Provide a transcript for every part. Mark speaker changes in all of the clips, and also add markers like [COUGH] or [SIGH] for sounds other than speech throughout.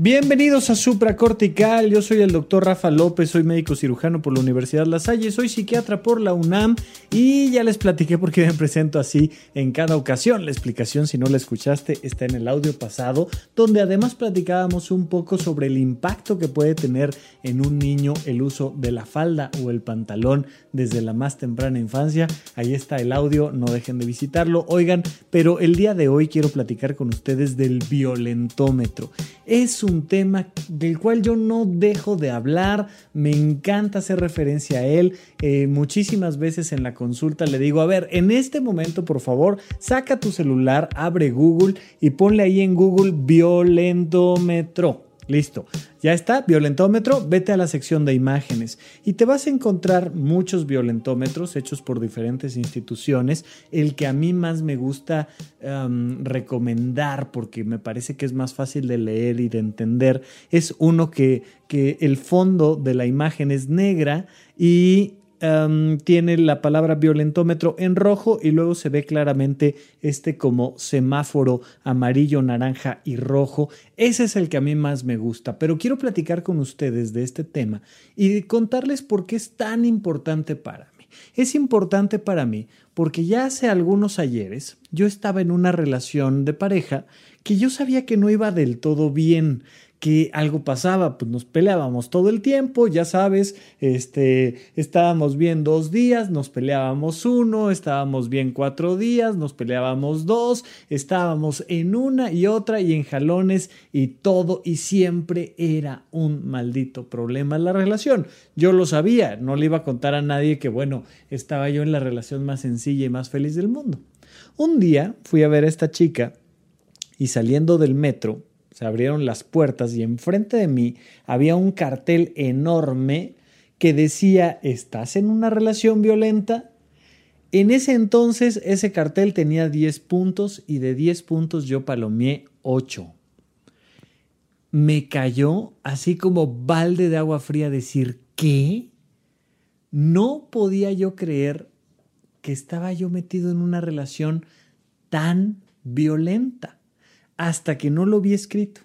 Speaker 1: Bienvenidos a Supracortical, yo soy el doctor Rafa López, soy médico cirujano por la Universidad La Salle, soy psiquiatra por la UNAM y ya les platiqué por qué me presento así en cada ocasión. La explicación, si no la escuchaste, está en el audio pasado, donde además platicábamos un poco sobre el impacto que puede tener en un niño el uso de la falda o el pantalón desde la más temprana infancia. Ahí está el audio, no dejen de visitarlo. Oigan, pero el día de hoy quiero platicar con ustedes del violentómetro. Es un tema del cual yo no dejo de hablar, me encanta hacer referencia a él. Eh, muchísimas veces en la consulta le digo, a ver, en este momento por favor, saca tu celular, abre Google y ponle ahí en Google violentómetro. Listo, ya está, violentómetro, vete a la sección de imágenes y te vas a encontrar muchos violentómetros hechos por diferentes instituciones. El que a mí más me gusta um, recomendar porque me parece que es más fácil de leer y de entender es uno que, que el fondo de la imagen es negra y tiene la palabra violentómetro en rojo y luego se ve claramente este como semáforo amarillo, naranja y rojo. Ese es el que a mí más me gusta, pero quiero platicar con ustedes de este tema y contarles por qué es tan importante para mí. Es importante para mí porque ya hace algunos ayeres yo estaba en una relación de pareja que yo sabía que no iba del todo bien que algo pasaba, pues nos peleábamos todo el tiempo, ya sabes, este, estábamos bien dos días, nos peleábamos uno, estábamos bien cuatro días, nos peleábamos dos, estábamos en una y otra y en jalones y todo y siempre era un maldito problema la relación. Yo lo sabía, no le iba a contar a nadie que bueno, estaba yo en la relación más sencilla y más feliz del mundo. Un día fui a ver a esta chica y saliendo del metro, se abrieron las puertas y enfrente de mí había un cartel enorme que decía, ¿estás en una relación violenta? En ese entonces ese cartel tenía 10 puntos y de 10 puntos yo palomeé 8. Me cayó así como balde de agua fría decir, ¿qué? No podía yo creer que estaba yo metido en una relación tan violenta hasta que no lo vi escrito.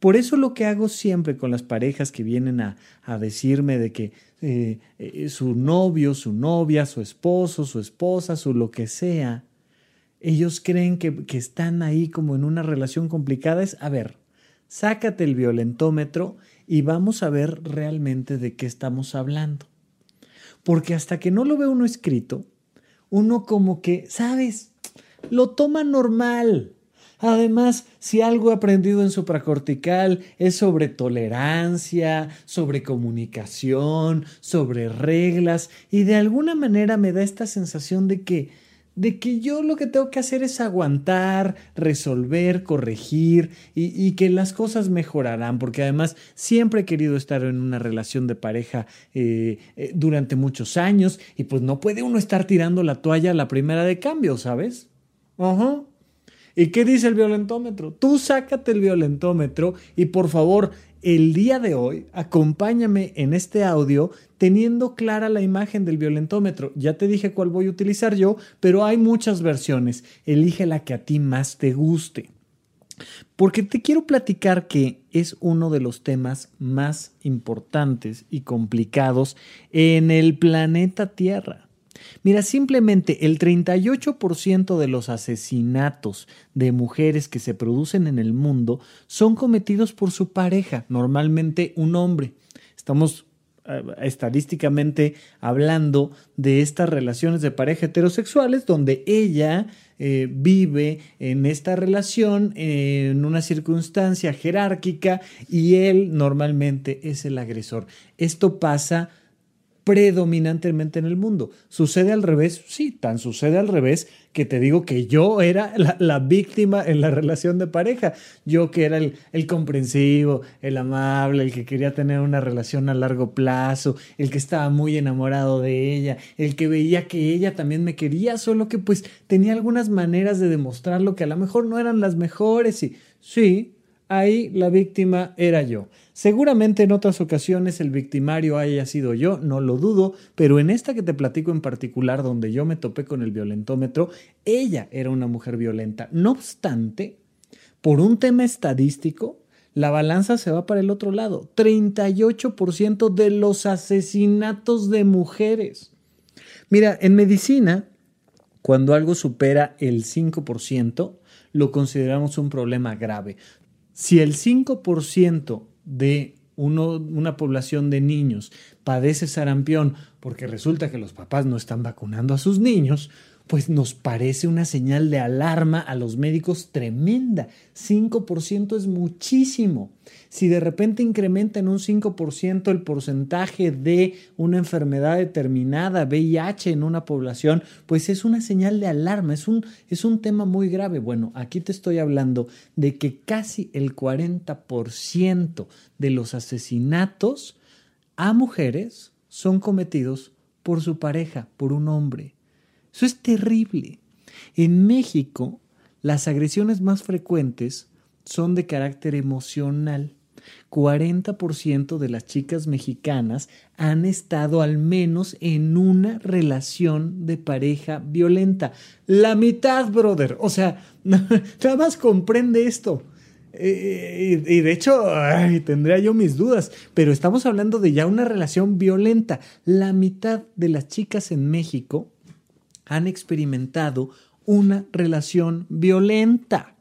Speaker 1: Por eso lo que hago siempre con las parejas que vienen a, decirme de que eh, eh, su novio, su novia, su esposo, su esposa, su lo que sea, ellos creen que, que están ahí como en una relación complicada, es, a ver, sácate el violentómetro y vamos a ver realmente de qué estamos hablando. Porque hasta que no lo ve uno escrito, uno como que, ¿sabes? Lo toma normal. Además, si algo he aprendido en supracortical es sobre tolerancia, sobre comunicación, sobre reglas, y de alguna manera me da esta sensación de que de que yo lo que tengo que hacer es aguantar, resolver, corregir y, que las cosas mejorarán, porque además siempre he querido estar en una relación de pareja eh, eh, durante muchos años y pues no puede uno estar tirando la toalla a la primera de cambio, ¿sabes? Ajá. ¿Y qué dice el violentómetro? Tú sácate el violentómetro y por favor, el día de hoy, acompáñame en este audio teniendo clara la imagen del violentómetro. Ya te dije cuál voy a utilizar yo, pero hay muchas versiones. Elige la que a ti más te guste. Porque te quiero platicar que es uno de los temas más importantes y complicados en el planeta Tierra. Mira, simplemente el 38% de los asesinatos de mujeres que se producen en el mundo son cometidos por su pareja, normalmente un hombre. Estamos eh, estadísticamente hablando de estas relaciones de pareja heterosexuales donde ella eh, vive en esta relación en una circunstancia jerárquica y él normalmente es el agresor. Esto pasa predominantemente en el mundo. ¿Sucede al revés? Sí, tan sucede al revés que te digo que yo era la, víctima en la relación de pareja. Yo que era el, comprensivo, el amable, el que quería tener una relación a largo plazo, el que estaba muy enamorado de ella, el que veía que ella también me quería, solo que pues tenía algunas maneras de demostrarlo que a lo mejor no eran las mejores y sí, ahí la víctima era yo. Seguramente en otras ocasiones el victimario haya sido yo, no lo dudo, pero en esta que te platico en particular, donde yo me topé con el violentómetro, ella era una mujer violenta. No obstante, por un tema estadístico, la balanza se va para el otro lado. 38% de los asesinatos de mujeres. Mira, en medicina, cuando algo supera el 5%, lo consideramos un problema grave. Si el 5% de una población de niños padece sarampión porque resulta que los papás no están vacunando a sus niños, pues nos parece una señal de alarma a los médicos tremenda. 5% es muchísimo. Si de repente incrementa en un 5% el porcentaje de una enfermedad determinada, VIH en una población, pues es una señal de alarma, es un, es un tema muy grave. Bueno, aquí te estoy hablando de que casi el 40% de los asesinatos a mujeres son cometidos por su pareja, por un hombre. Eso es terrible. En México, las agresiones más frecuentes son de carácter emocional. 40% de las chicas mexicanas han estado al menos en una relación de pareja violenta. La mitad, brother. O sea, [LAUGHS] nada comprende esto. Eh, y de hecho, tendría yo mis dudas, pero estamos hablando de ya una relación violenta. La mitad de las chicas en México han experimentado una relación violenta.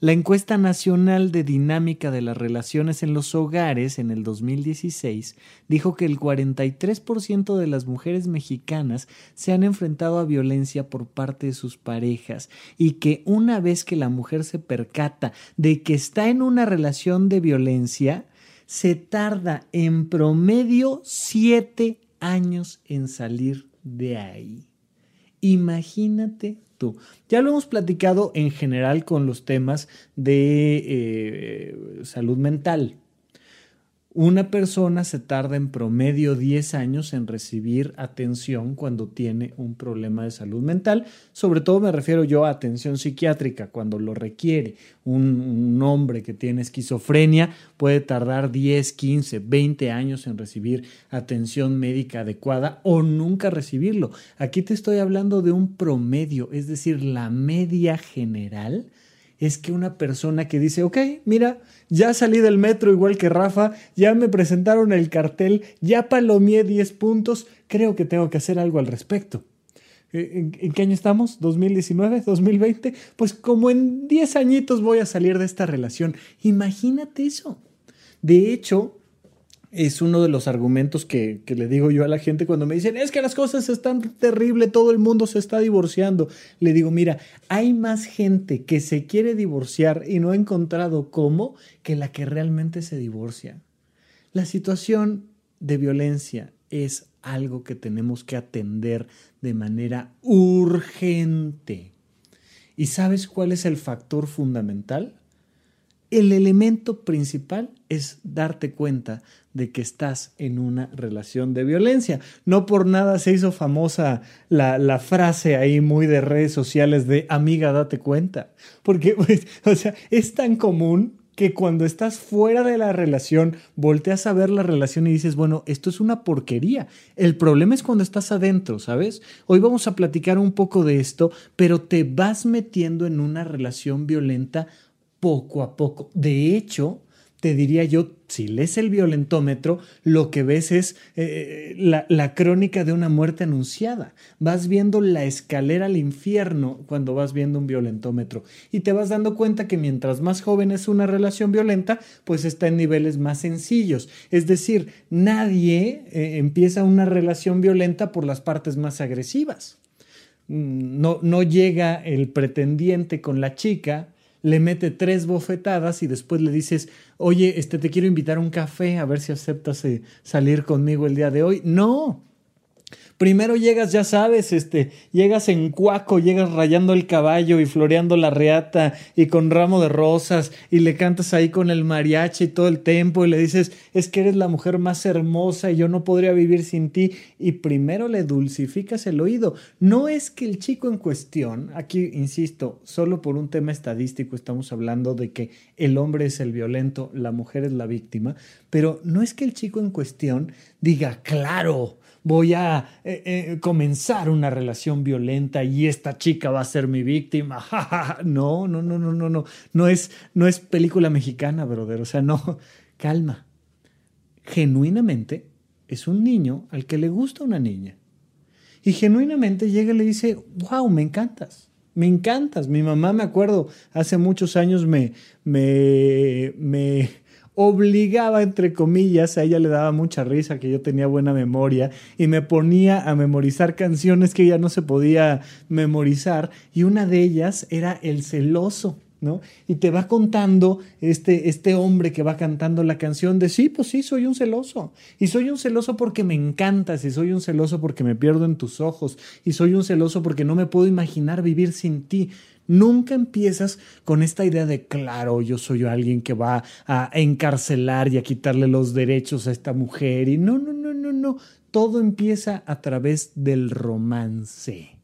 Speaker 1: La encuesta nacional de dinámica de las relaciones en los hogares en el 2016 dijo que el 43% de las mujeres mexicanas se han enfrentado a violencia por parte de sus parejas y que una vez que la mujer se percata de que está en una relación de violencia, se tarda en promedio siete años en salir de ahí. Imagínate tú. Ya lo hemos platicado en general con los temas de eh, salud mental. Una persona se tarda en promedio 10 años en recibir atención cuando tiene un problema de salud mental. Sobre todo me refiero yo a atención psiquiátrica, cuando lo requiere. Un, hombre que tiene esquizofrenia puede tardar 10, 15, 20 años en recibir atención médica adecuada o nunca recibirlo. Aquí te estoy hablando de un promedio, es decir, la media general es que una persona que dice, ok, mira, ya salí del metro igual que Rafa, ya me presentaron el cartel, ya palomié 10 puntos, creo que tengo que hacer algo al respecto. ¿En, ¿En, qué año estamos? ¿2019? ¿2020? Pues como en 10 añitos voy a salir de esta relación. Imagínate eso. De hecho, es uno de los argumentos que, le digo yo a la gente cuando me dicen, es que las cosas están terribles, todo el mundo se está divorciando. Le digo, mira, hay más gente que se quiere divorciar y no ha encontrado cómo que la que realmente se divorcia. La situación de violencia es algo que tenemos que atender de manera urgente. ¿Y sabes cuál es el factor fundamental? El elemento principal es darte cuenta de que estás en una relación de violencia. No por nada se hizo famosa la, frase ahí muy de redes sociales de amiga, date cuenta. Porque, pues, o sea, es tan común que cuando estás fuera de la relación, volteas a ver la relación y dices, bueno, esto es una porquería. El problema es cuando estás adentro, ¿sabes? Hoy vamos a platicar un poco de esto, pero te vas metiendo en una relación violenta poco a poco. De hecho, te diría yo, si lees el violentómetro, lo que ves es eh, la, la, crónica de una muerte anunciada. Vas viendo la escalera al infierno cuando vas viendo un violentómetro y te vas dando cuenta que mientras más joven es una relación violenta, pues está en niveles más sencillos. Es decir, nadie eh, empieza una relación violenta por las partes más agresivas. Mm, no, no llega el pretendiente con la chica le mete tres bofetadas y después le dices, oye, este, te quiero invitar a un café a ver si aceptas eh, salir conmigo el día de hoy. No, Primero llegas, ya sabes, este, llegas en cuaco, llegas rayando el caballo y floreando la reata y con ramo de rosas y le cantas ahí con el mariachi todo el tiempo y le dices, es que eres la mujer más hermosa y yo no podría vivir sin ti. Y primero le dulcificas el oído. No es que el chico en cuestión, aquí insisto, solo por un tema estadístico estamos hablando de que el hombre es el violento, la mujer es la víctima, pero no es que el chico en cuestión diga, claro, voy a eh, eh, comenzar una relación violenta y esta chica va a ser mi víctima. [LAUGHS] no, no, no, no, no, no. No es, no es película mexicana, brother. O sea, no. Calma. Genuinamente es un niño al que le gusta una niña. Y genuinamente llega y le dice, wow, me encantas. Me encantas. Mi mamá, me acuerdo, hace muchos años me, me, me obligaba, entre comillas, a ella le daba mucha risa que yo tenía buena memoria y me ponía a memorizar canciones que ella no se podía memorizar y una de ellas era El celoso. ¿No? Y te va contando este, este hombre que va cantando la canción de sí, pues sí, soy un celoso. Y soy un celoso porque me encantas, y soy un celoso porque me pierdo en tus ojos, y soy un celoso porque no me puedo imaginar vivir sin ti. Nunca empiezas con esta idea de, claro, yo soy alguien que va a encarcelar y a quitarle los derechos a esta mujer. Y no, no, no, no, no. Todo empieza a través del romance.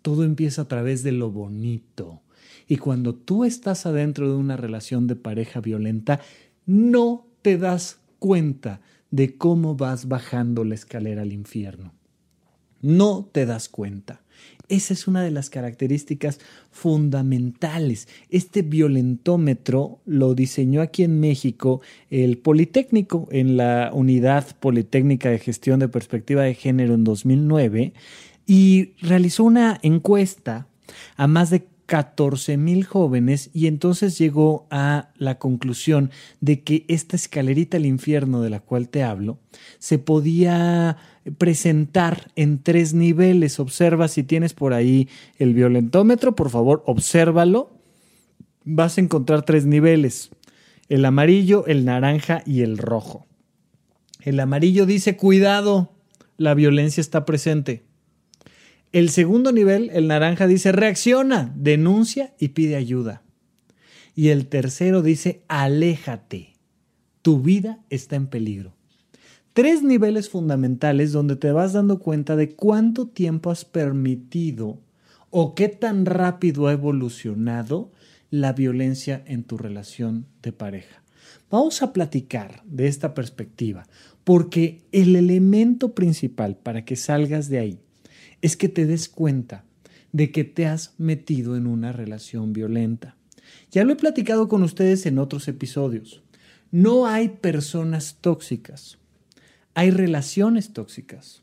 Speaker 1: Todo empieza a través de lo bonito. Y cuando tú estás adentro de una relación de pareja violenta, no te das cuenta de cómo vas bajando la escalera al infierno. No te das cuenta. Esa es una de las características fundamentales. Este violentómetro lo diseñó aquí en México el Politécnico en la Unidad Politécnica de Gestión de Perspectiva de Género en 2009 y realizó una encuesta a más de 14 mil jóvenes y entonces llegó a la conclusión de que esta escalerita al infierno de la cual te hablo se podía presentar en tres niveles. Observa si tienes por ahí el violentómetro, por favor, obsérvalo. Vas a encontrar tres niveles, el amarillo, el naranja y el rojo. El amarillo dice, cuidado, la violencia está presente. El segundo nivel, el naranja, dice reacciona, denuncia y pide ayuda. Y el tercero dice aléjate, tu vida está en peligro. Tres niveles fundamentales donde te vas dando cuenta de cuánto tiempo has permitido o qué tan rápido ha evolucionado la violencia en tu relación de pareja. Vamos a platicar de esta perspectiva, porque el elemento principal para que salgas de ahí es que te des cuenta de que te has metido en una relación violenta. Ya lo he platicado con ustedes en otros episodios. No hay personas tóxicas, hay relaciones tóxicas.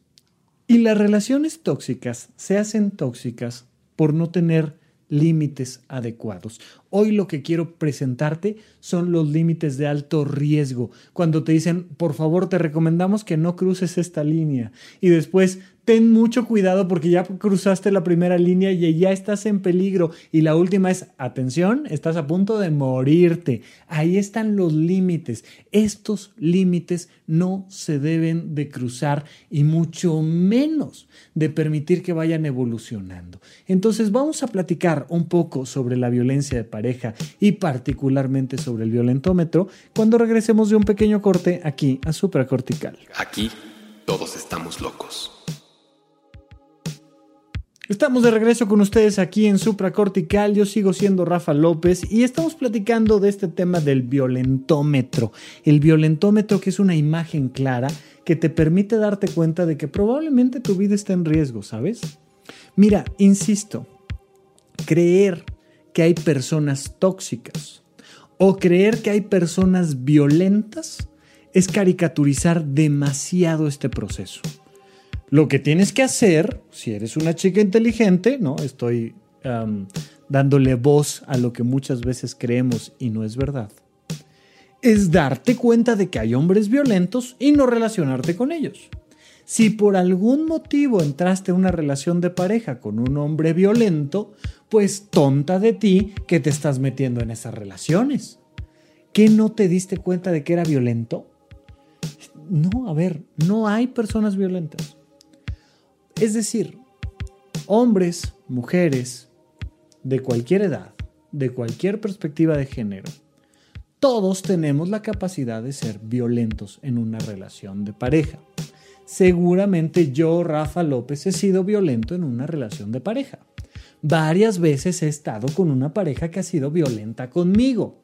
Speaker 1: Y las relaciones tóxicas se hacen tóxicas por no tener límites adecuados. Hoy lo que quiero presentarte son los límites de alto riesgo. Cuando te dicen, por favor, te recomendamos que no cruces esta línea. Y después ten mucho cuidado porque ya cruzaste la primera línea y ya estás en peligro. Y la última es, atención, estás a punto de morirte. Ahí están los límites. Estos límites no se deben de cruzar y mucho menos de permitir que vayan evolucionando. Entonces vamos a platicar un poco sobre la violencia de pareja y particularmente sobre el violentómetro cuando regresemos de un pequeño corte aquí a supracortical.
Speaker 2: Aquí todos estamos locos.
Speaker 1: Estamos de regreso con ustedes aquí en Supracortical. Yo sigo siendo Rafa López y estamos platicando de este tema del violentómetro. El violentómetro que es una imagen clara que te permite darte cuenta de que probablemente tu vida está en riesgo, ¿sabes? Mira, insisto, creer que hay personas tóxicas o creer que hay personas violentas es caricaturizar demasiado este proceso. Lo que tienes que hacer, si eres una chica inteligente, ¿no? Estoy dándole voz a lo que muchas veces creemos y no es verdad, es darte cuenta de que hay hombres violentos y no relacionarte con ellos. Si por algún motivo entraste a una relación de pareja con un hombre violento, pues tonta de ti que te estás metiendo en esas relaciones. ¿Qué no te diste cuenta de que era violento? No, a ver, no hay personas violentas. Es decir, hombres, mujeres, de cualquier edad, de cualquier perspectiva de género, todos tenemos la capacidad de ser violentos en una relación de pareja. Seguramente yo, Rafa López, he sido violento en una relación de pareja. Varias veces he estado con una pareja que ha sido violenta conmigo,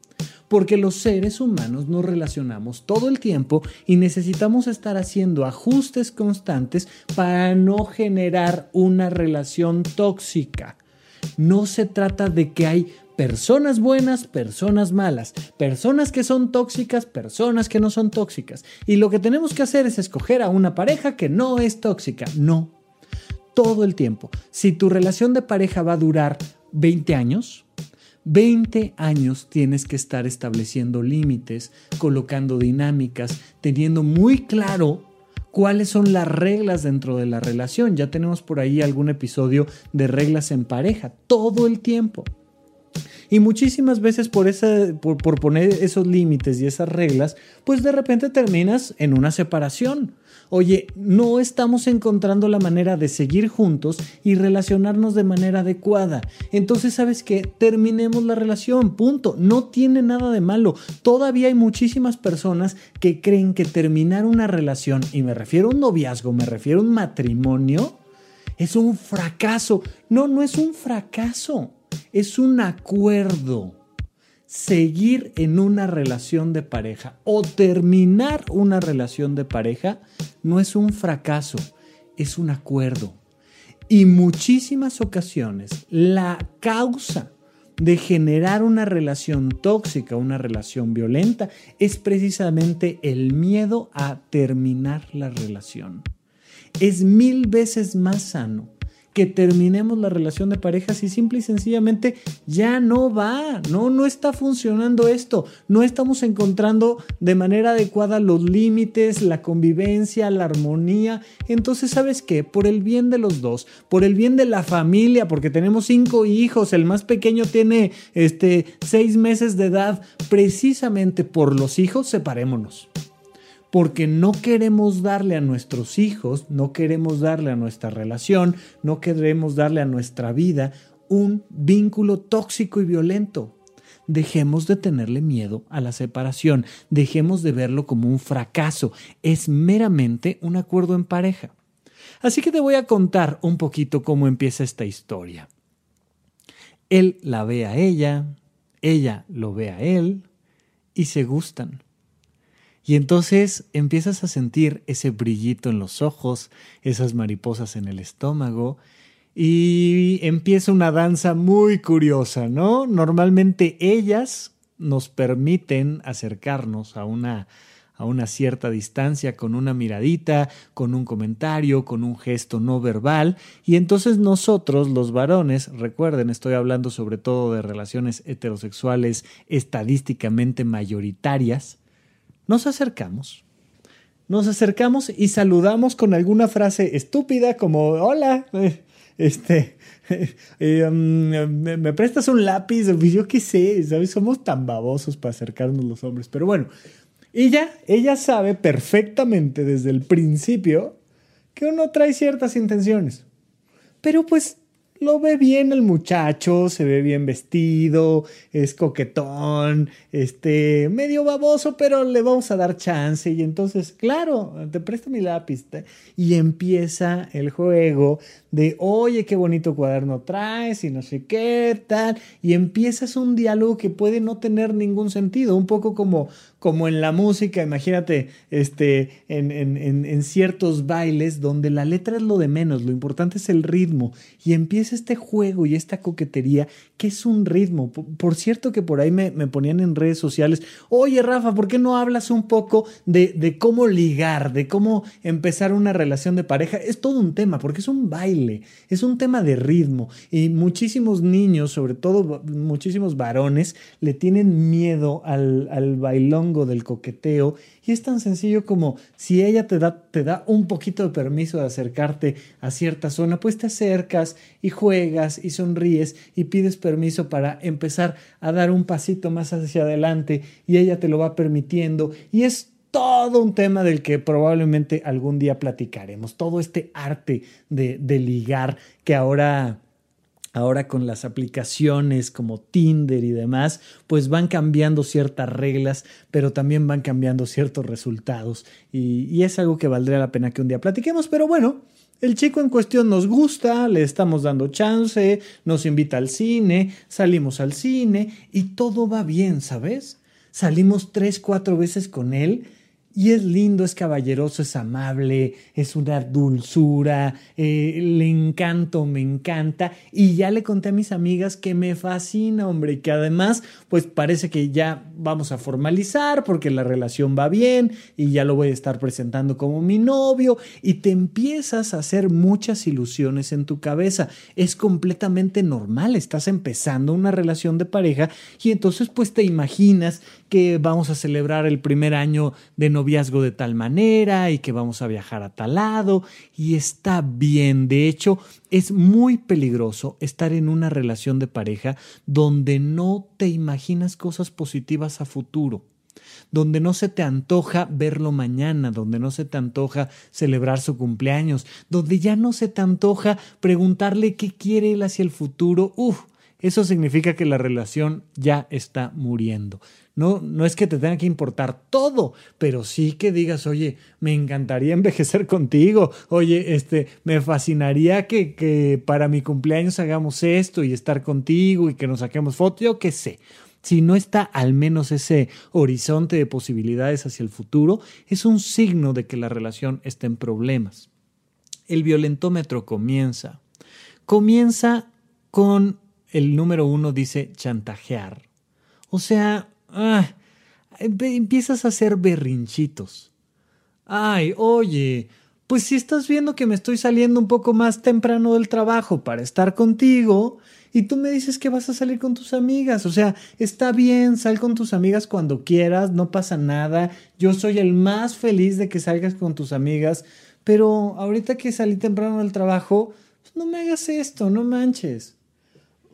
Speaker 1: porque los seres humanos nos relacionamos todo el tiempo y necesitamos estar haciendo ajustes constantes para no generar una relación tóxica. No se trata de que hay personas buenas, personas malas, personas que son tóxicas, personas que no son tóxicas. Y lo que tenemos que hacer es escoger a una pareja que no es tóxica. No. Todo el tiempo. Si tu relación de pareja va a durar 20 años, 20 años tienes que estar estableciendo límites, colocando dinámicas, teniendo muy claro cuáles son las reglas dentro de la relación. Ya tenemos por ahí algún episodio de reglas en pareja, todo el tiempo. Y muchísimas veces por, por, por poner esos límites y esas reglas, pues de repente terminas en una separación. Oye, no estamos encontrando la manera de seguir juntos y relacionarnos de manera adecuada. Entonces, ¿sabes qué? Terminemos la relación, punto. No tiene nada de malo. Todavía hay muchísimas personas que creen que terminar una relación, y me refiero a un noviazgo, me refiero a un matrimonio, es un fracaso. No, no es un fracaso es un acuerdo. Seguir en una relación de pareja o terminar una relación de pareja no es un fracaso, es un acuerdo. Y muchísimas ocasiones la causa de generar una relación tóxica, una relación violenta, es precisamente el miedo a terminar la relación. Es mil veces más sano que terminemos la relación de pareja si simple y sencillamente ya no va, no, no está funcionando esto, no estamos encontrando de manera adecuada los límites, la convivencia, la armonía. Entonces, ¿sabes qué? Por el bien de los dos, por el bien de la familia, porque tenemos cinco hijos, el más pequeño tiene este, seis meses de edad, precisamente por los hijos, separémonos porque no queremos darle a nuestros hijos, no queremos darle a nuestra relación, no queremos darle a nuestra vida un vínculo tóxico y violento. Dejemos de tenerle miedo a la separación, dejemos de verlo como un fracaso, es meramente un acuerdo en pareja. Así que te voy a contar un poquito cómo empieza esta historia. Él la ve a ella, ella lo ve a él y se gustan. Y entonces empiezas a sentir ese brillito en los ojos, esas mariposas en el estómago, y empieza una danza muy curiosa, ¿no? Normalmente ellas nos permiten acercarnos a una, a una cierta distancia con una miradita, con un comentario, con un gesto no verbal, y entonces nosotros, los varones, recuerden, estoy hablando sobre todo de relaciones heterosexuales estadísticamente mayoritarias, nos acercamos. Nos acercamos y saludamos con alguna frase estúpida como hola, [LAUGHS] este, [LAUGHS] eh, um, me, prestas un lápiz, yo qué sé, ¿sabes? Somos tan babosos para acercarnos los hombres. Pero bueno, ella, ella sabe perfectamente desde el principio que uno trae ciertas intenciones. Pero pues lo ve bien el muchacho, se ve bien vestido, es coquetón, este, medio baboso, pero le vamos a dar chance. Y entonces, claro, te presto mi lápiz. Y empieza el juego de, oye, qué bonito cuaderno traes y no sé qué tal. Y empiezas un diálogo que puede no tener ningún sentido, un poco como, como en la música, imagínate, este, en, en, en, ciertos bailes donde la letra es lo de menos, lo importante es el ritmo. Y empieza este juego y esta coquetería que es un ritmo. Por, cierto que por ahí me, me, ponían en redes sociales, oye Rafa, ¿por qué no hablas un poco de, de cómo ligar, de cómo empezar una relación de pareja? Es todo un tema, porque es un baile es un tema de ritmo. Y muchísimos niños, sobre todo muchísimos varones, le tienen miedo al, al bailongo del coqueteo. Y es tan sencillo como si ella te da, te da un poquito de permiso de acercarte a cierta zona, pues te acercas y juegas y sonríes y pides permiso para empezar a dar un pasito más hacia adelante y ella te lo va permitiendo. Y es todo un tema del que probablemente algún día platicaremos. Todo este arte de, ligar que ahora ahora con las aplicaciones como Tinder y demás, pues van cambiando ciertas reglas, pero también van cambiando ciertos resultados. Y, y, es algo que valdría la pena que un día platiquemos, pero bueno. El chico en cuestión nos gusta, le estamos dando chance, nos invita al cine, salimos al cine y todo va bien, ¿sabes? Salimos tres, cuatro veces con él y es lindo, es caballeroso, es amable, es una dulzura, eh, le encanto, me encanta. Y ya le conté a mis amigas que me fascina, hombre, y que además, pues parece que ya vamos a formalizar porque la relación va bien y ya lo voy a estar presentando como mi novio. Y te empiezas a hacer muchas ilusiones en tu cabeza. Es completamente normal, estás empezando una relación de pareja y entonces pues te imaginas que vamos a celebrar el primer año de noviazgo de tal manera y que vamos a viajar a tal lado y está bien. De hecho, es muy peligroso estar en una relación de pareja donde no te imaginas cosas positivas a futuro donde no se te antoja verlo mañana, donde no se te antoja celebrar su cumpleaños, donde ya no se te antoja preguntarle qué quiere él hacia el futuro. Uf, eso significa que la relación ya está muriendo. No, no es que te tenga que importar todo, pero sí que digas, oye, me encantaría [LAUGHS] envejecer contigo, oye, este, me fascinaría que, que para mi cumpleaños hagamos esto y estar contigo y que nos saquemos fotos, yo qué sé. Si no está al menos ese horizonte de posibilidades hacia el futuro, es un signo de que la relación está en problemas. El violentómetro comienza. Comienza con el número uno, dice chantajear. O sea, ah, empiezas a hacer berrinchitos. Ay, oye, pues si estás viendo que me estoy saliendo un poco más temprano del trabajo para estar contigo y tú me dices que vas a salir con tus amigas, o sea, está bien, sal con tus amigas cuando quieras, no pasa nada, yo soy el más feliz de que salgas con tus amigas, pero ahorita que salí temprano del trabajo, pues no me hagas esto, no manches.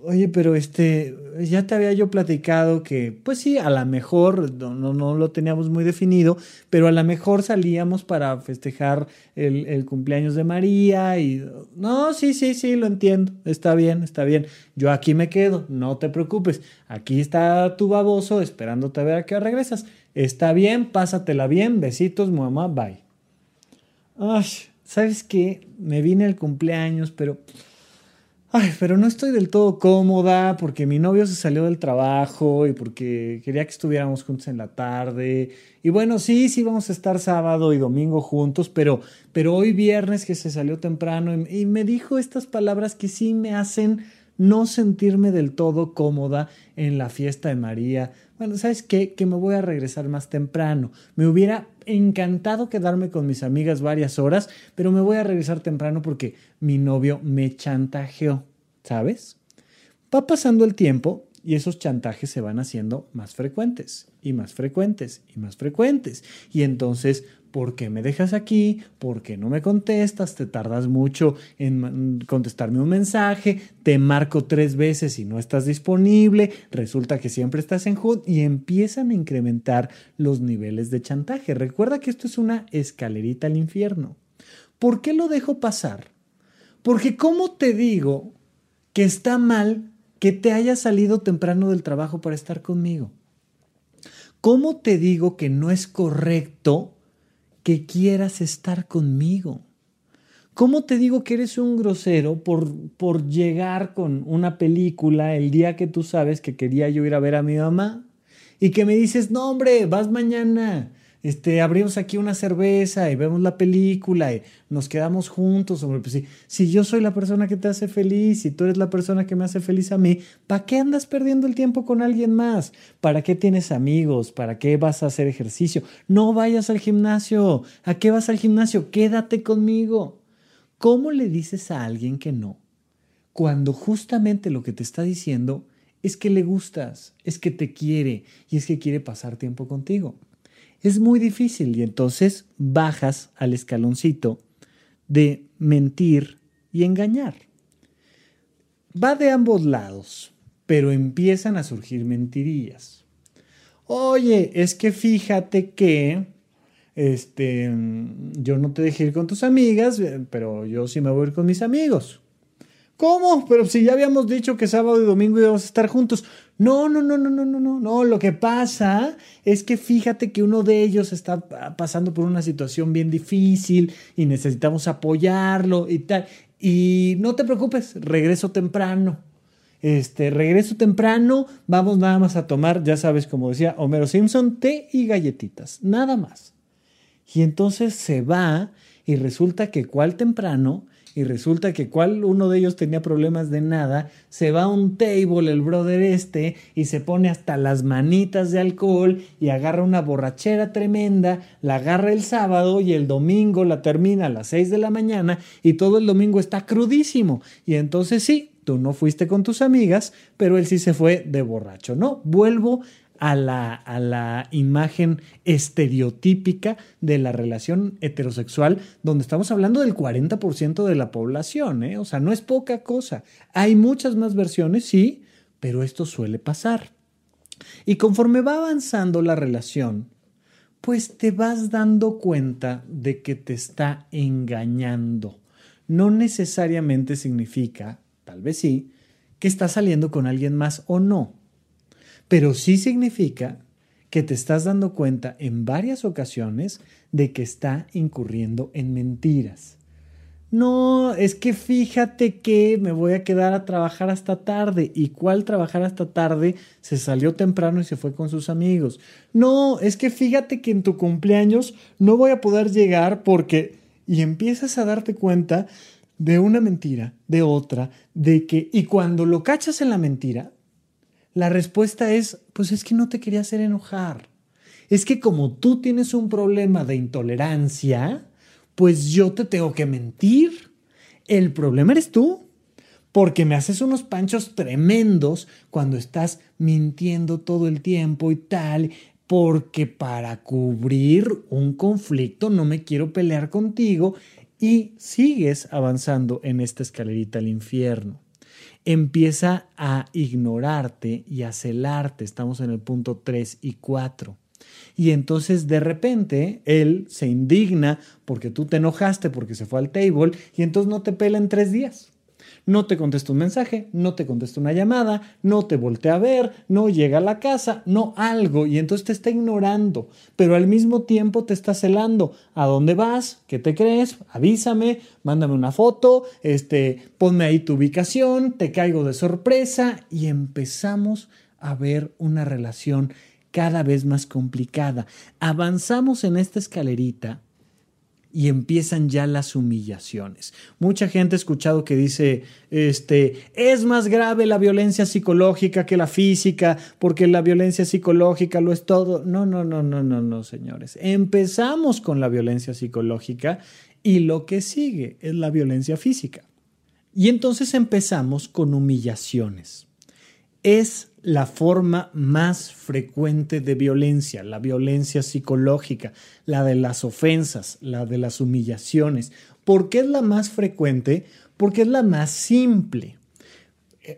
Speaker 1: Oye, pero este, ya te había yo platicado que, pues sí, a lo mejor, no, no, lo teníamos muy definido, pero a lo mejor salíamos para festejar el, el, cumpleaños de María y, no, sí, sí, sí, lo entiendo, está bien, está bien, yo aquí me quedo, no te preocupes, aquí está tu baboso esperándote a ver a qué regresas, está bien, pásatela bien, besitos, mamá, bye. Ay, ¿sabes qué? Me vine el cumpleaños, pero Ay, pero no estoy del todo cómoda porque mi novio se salió del trabajo y porque quería que estuviéramos juntos en la tarde. Y bueno, sí, sí vamos a estar sábado y domingo juntos, pero, pero hoy viernes que se salió temprano y, y me dijo estas palabras que sí me hacen no sentirme del todo cómoda en la fiesta de María. Bueno, ¿sabes qué? Que me voy a regresar más temprano. Me hubiera encantado quedarme con mis amigas varias horas, pero me voy a regresar temprano porque mi novio me chantajeó, ¿sabes? Va pasando el tiempo y esos chantajes se van haciendo más frecuentes y más frecuentes y más frecuentes. Y entonces ¿por qué me dejas aquí? ¿Por qué no me contestas? Te tardas mucho en contestarme un mensaje, te marco tres veces y no estás disponible, resulta que siempre estás en HUD y empiezan a incrementar los niveles de chantaje. Recuerda que esto es una escalerita al infierno. ¿Por qué lo dejo pasar? Porque ¿cómo te digo que está mal que te hayas salido temprano del trabajo para estar conmigo? ¿Cómo te digo que no es correcto que quieras estar conmigo. ¿Cómo te digo que eres un grosero por, por llegar con una película el día que tú sabes que quería yo ir a ver a mi mamá? Y que me dices, no hombre, vas mañana este, abrimos aquí una cerveza y vemos la película y nos quedamos juntos. Hombre, pues si, si yo soy la persona que te hace feliz y tú eres la persona que me hace feliz a mí, ¿para qué andas perdiendo el tiempo con alguien más? ¿Para qué tienes amigos? ¿Para qué vas a hacer ejercicio? No vayas al gimnasio. ¿A qué vas al gimnasio? Quédate conmigo. ¿Cómo le dices a alguien que no? Cuando justamente lo que te está diciendo es que le gustas, es que te quiere y es que quiere pasar tiempo contigo es muy difícil y entonces bajas al escaloncito de mentir y engañar. Va de ambos lados, pero empiezan a surgir mentirillas. Oye, es que fíjate que este, yo no te dejé ir con tus amigas, eh, pero yo sí me voy a ir con mis amigos. ¿Cómo? Pero si ya habíamos dicho que sábado y domingo íbamos a estar juntos. No, no, no, no, no, no, no, no. Lo que pasa es que fíjate que uno de ellos está pasando por una situación bien difícil y necesitamos apoyarlo y tal. Y no te preocupes, regreso temprano. Este, regreso temprano, vamos nada más a tomar, ya sabes, como decía Homero Simpson, té y galletitas, nada más. Y entonces se va y resulta que cual temprano y resulta que cual uno de ellos tenía problemas de nada, se va a un table el brother este y se pone hasta las manitas de alcohol y agarra una borrachera tremenda, la agarra el sábado y el domingo la termina a las 6 de la mañana y todo el domingo está crudísimo. Y entonces sí, tú no fuiste con tus amigas, pero él sí se fue de borracho, ¿no? Vuelvo a la, a la imagen estereotípica de la relación heterosexual, donde estamos hablando del 40% de la población, ¿eh? o sea, no es poca cosa. Hay muchas más versiones, sí, pero esto suele pasar. Y conforme va avanzando la relación, pues te vas dando cuenta de que te está engañando. No necesariamente significa, tal vez sí, que está saliendo con alguien más o no pero sí significa que te estás dando cuenta en varias ocasiones de que está incurriendo en mentiras. No, es que fíjate que me voy a quedar a trabajar hasta tarde. ¿Y cuál trabajar hasta tarde? Se salió temprano y se fue con sus amigos. No, es que fíjate que en tu cumpleaños no voy a poder llegar porque... Y empiezas a darte cuenta de una mentira, de otra, de que... Y cuando lo cachas en la mentira, la respuesta es, pues es que no te quería hacer enojar. Es que como tú tienes un problema de intolerancia, pues yo te tengo que mentir. El problema eres tú, porque me haces unos panchos tremendos cuando estás mintiendo todo el tiempo y tal, porque para cubrir un conflicto no me quiero pelear contigo y sigues avanzando en esta escalerita al infierno empieza a ignorarte y a celarte. Estamos en el punto 3 y 4. Y entonces de repente él se indigna porque tú te enojaste porque se fue al table y entonces no te pela en tres días no te contesta un mensaje, no te contesta una llamada, no te voltea a ver, no llega a la casa, no algo, y entonces te está ignorando, pero al mismo tiempo te está celando. ¿A dónde vas? ¿Qué te crees? Avísame, mándame una foto, este, ponme ahí tu ubicación, te caigo de sorpresa y empezamos a ver una relación cada vez más complicada. Avanzamos en esta escalerita y empiezan ya las humillaciones. Mucha gente ha escuchado que dice, este, es más grave la violencia psicológica que la física, porque la violencia psicológica lo es todo. No, no, no, no, no, no, señores. Empezamos con la violencia psicológica y lo que sigue es la violencia física. Y entonces empezamos con humillaciones. Es la forma más frecuente de violencia, la violencia psicológica, la de las ofensas, la de las humillaciones. ¿Por qué es la más frecuente? Porque es la más simple.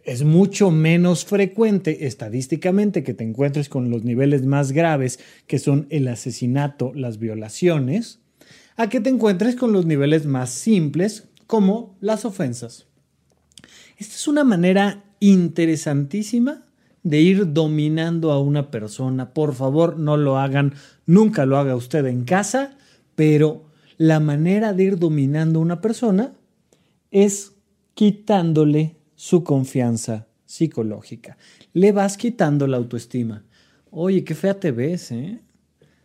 Speaker 1: Es mucho menos frecuente estadísticamente que te encuentres con los niveles más graves, que son el asesinato, las violaciones, a que te encuentres con los niveles más simples, como las ofensas. Esta es una manera interesantísima de ir dominando a una persona. Por favor, no lo hagan, nunca lo haga usted en casa, pero la manera de ir dominando a una persona es quitándole su confianza psicológica. Le vas quitando la autoestima. Oye, qué fea te ves, ¿eh?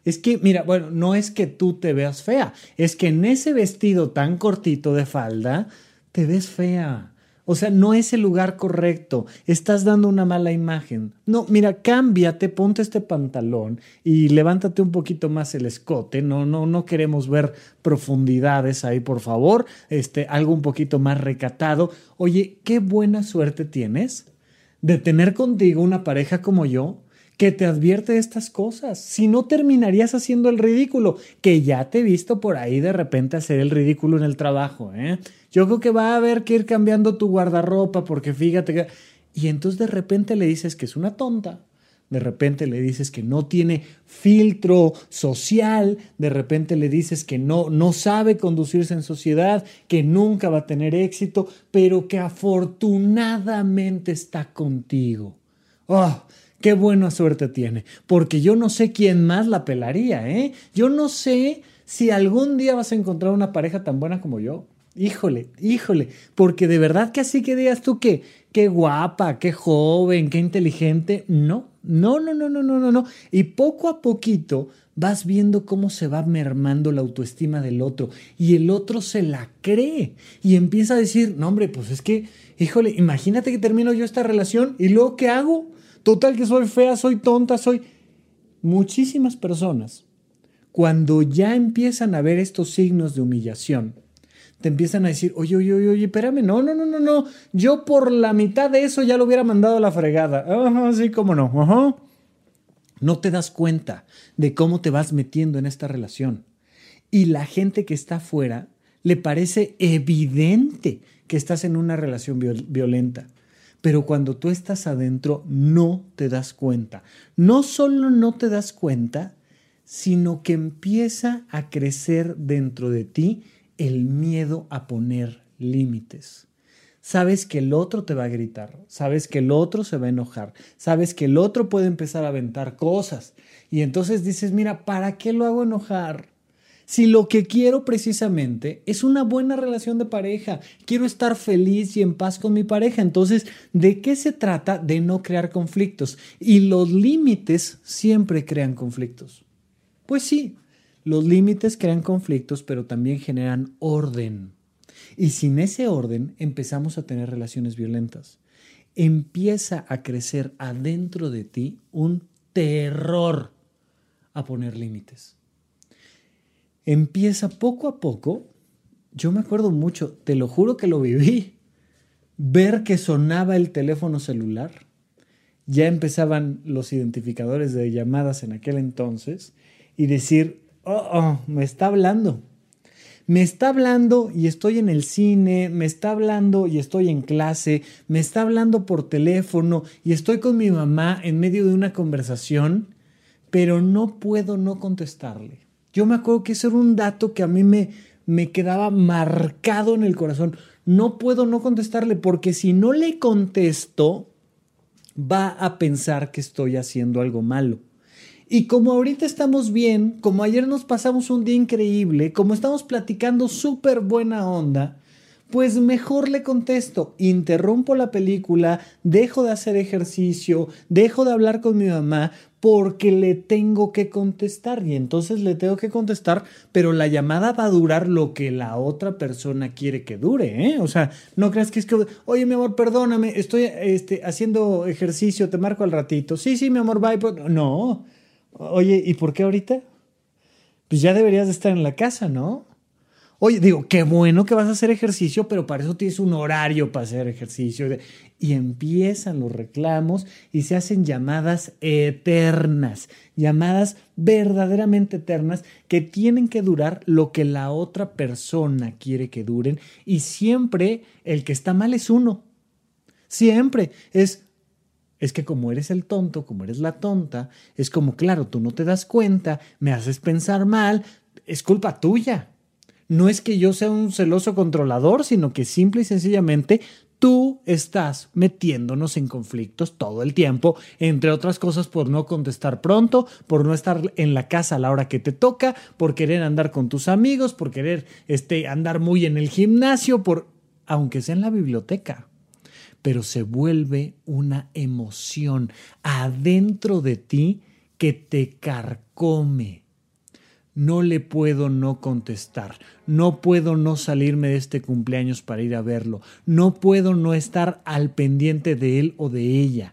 Speaker 1: Es que, mira, bueno, no es que tú te veas fea, es que en ese vestido tan cortito de falda te ves fea. O sea, no es el lugar correcto. Estás dando una mala imagen. No, mira, cámbiate, ponte este pantalón y levántate un poquito más el escote. No, no, no queremos ver profundidades ahí, por favor. Este, algo un poquito más recatado. Oye, qué buena suerte tienes de tener contigo una pareja como yo que te advierte estas cosas. Si no, terminarías haciendo el ridículo, que ya te he visto por ahí de repente hacer el ridículo en el trabajo. ¿eh? Yo creo que va a haber que ir cambiando tu guardarropa porque fíjate que... Y entonces de repente le dices que es una tonta, de repente le dices que no tiene filtro social, de repente le dices que no, no sabe conducirse en sociedad, que nunca va a tener éxito, pero que afortunadamente está contigo. ¡Oh! Qué buena suerte tiene, porque yo no sé quién más la pelaría, ¿eh? Yo no sé si algún día vas a encontrar una pareja tan buena como yo. Híjole, híjole, porque de verdad que así que digas tú que qué guapa, qué joven, qué inteligente, no, no, no, no, no, no, no, no. Y poco a poquito vas viendo cómo se va mermando la autoestima del otro y el otro se la cree y empieza a decir, no hombre, pues es que, híjole, imagínate que termino yo esta relación y luego ¿qué hago? Total que soy fea, soy tonta, soy... Muchísimas personas, cuando ya empiezan a ver estos signos de humillación, te empiezan a decir, oye, oye, oye, oye, espérame, no, no, no, no, no, yo por la mitad de eso ya lo hubiera mandado a la fregada. Ajá, sí, cómo no, ajá. No te das cuenta de cómo te vas metiendo en esta relación. Y la gente que está afuera le parece evidente que estás en una relación violenta. Pero cuando tú estás adentro no te das cuenta. No solo no te das cuenta, sino que empieza a crecer dentro de ti el miedo a poner límites. Sabes que el otro te va a gritar, sabes que el otro se va a enojar, sabes que el otro puede empezar a aventar cosas. Y entonces dices, mira, ¿para qué lo hago enojar? Si lo que quiero precisamente es una buena relación de pareja, quiero estar feliz y en paz con mi pareja, entonces, ¿de qué se trata? De no crear conflictos. Y los límites siempre crean conflictos. Pues sí, los límites crean conflictos, pero también generan orden. Y sin ese orden empezamos a tener relaciones violentas. Empieza a crecer adentro de ti un terror a poner límites. Empieza poco a poco, yo me acuerdo mucho, te lo juro que lo viví, ver que sonaba el teléfono celular, ya empezaban los identificadores de llamadas en aquel entonces, y decir, oh, oh, me está hablando. Me está hablando y estoy en el cine, me está hablando y estoy en clase, me está hablando por teléfono y estoy con mi mamá en medio de una conversación, pero no puedo no contestarle. Yo me acuerdo que ese era un dato que a mí me, me quedaba marcado en el corazón. No puedo no contestarle porque si no le contesto, va a pensar que estoy haciendo algo malo. Y como ahorita estamos bien, como ayer nos pasamos un día increíble, como estamos platicando súper buena onda, pues mejor le contesto, interrumpo la película, dejo de hacer ejercicio, dejo de hablar con mi mamá porque le tengo que contestar y entonces le tengo que contestar, pero la llamada va a durar lo que la otra persona quiere que dure, ¿eh? O sea, no creas que es que, oye mi amor, perdóname, estoy este, haciendo ejercicio, te marco al ratito. Sí, sí, mi amor, bye. Pues, no, Oye, ¿y por qué ahorita? Pues ya deberías de estar en la casa, ¿no? Oye, digo, qué bueno que vas a hacer ejercicio, pero para eso tienes un horario para hacer ejercicio. Y empiezan los reclamos y se hacen llamadas eternas, llamadas verdaderamente eternas que tienen que durar lo que la otra persona quiere que duren. Y siempre el que está mal es uno. Siempre es, es que como eres el tonto, como eres la tonta, es como, claro, tú no te das cuenta, me haces pensar mal, es culpa tuya. No es que yo sea un celoso controlador, sino que simple y sencillamente tú estás metiéndonos en conflictos todo el tiempo, entre otras cosas por no contestar pronto, por no estar en la casa a la hora que te toca, por querer andar con tus amigos, por querer este, andar muy en el gimnasio, por aunque sea en la biblioteca pero se vuelve una emoción adentro de ti que te carcome. No le puedo no contestar, no puedo no salirme de este cumpleaños para ir a verlo, no puedo no estar al pendiente de él o de ella.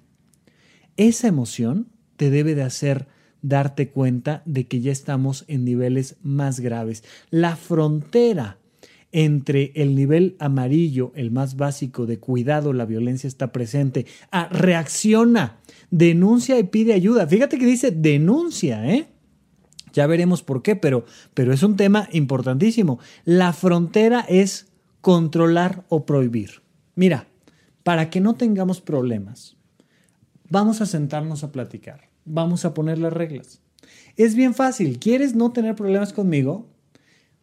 Speaker 1: Esa emoción te debe de hacer darte cuenta de que ya estamos en niveles más graves. La frontera entre el nivel amarillo, el más básico de cuidado, la violencia está presente, a reacciona, denuncia y pide ayuda. Fíjate que dice denuncia, ¿eh? Ya veremos por qué, pero, pero es un tema importantísimo. La frontera es controlar o prohibir. Mira, para que no tengamos problemas, Vamos a sentarnos a platicar. Vamos a poner las reglas. Es bien fácil. ¿Quieres no tener problemas conmigo?